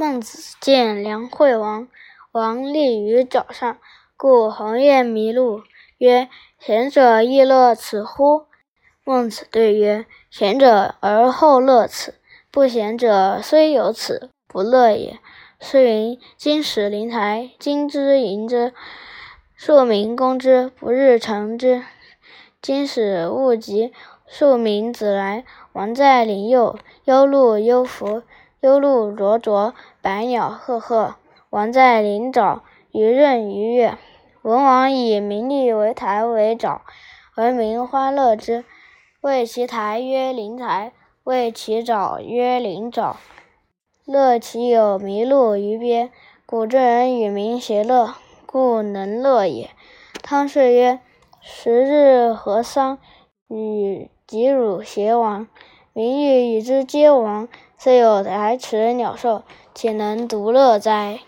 孟子见梁惠王，王立于沼上，故鸿雁迷路，曰：“贤者亦乐此乎？”孟子对曰：“贤者而后乐此，不贤者虽有此，不乐也。”是云：“金石灵台，金之营之，庶民攻之，不日成之。今使勿急，庶民子来，王在灵右，忧鹿忧福，忧鹿灼灼，百鸟赫赫。王在林沼，鱼闰鱼跃。文王以名利为台为沼，而民欢乐之，谓其台曰灵台，谓其沼曰灵沼。”乐其有麋鹿于边，古之人与民谐乐，故能乐也。汤氏曰：“十日和丧，与吉汝偕亡，民欲与之皆亡，虽有来迟鸟兽，岂能独乐哉？”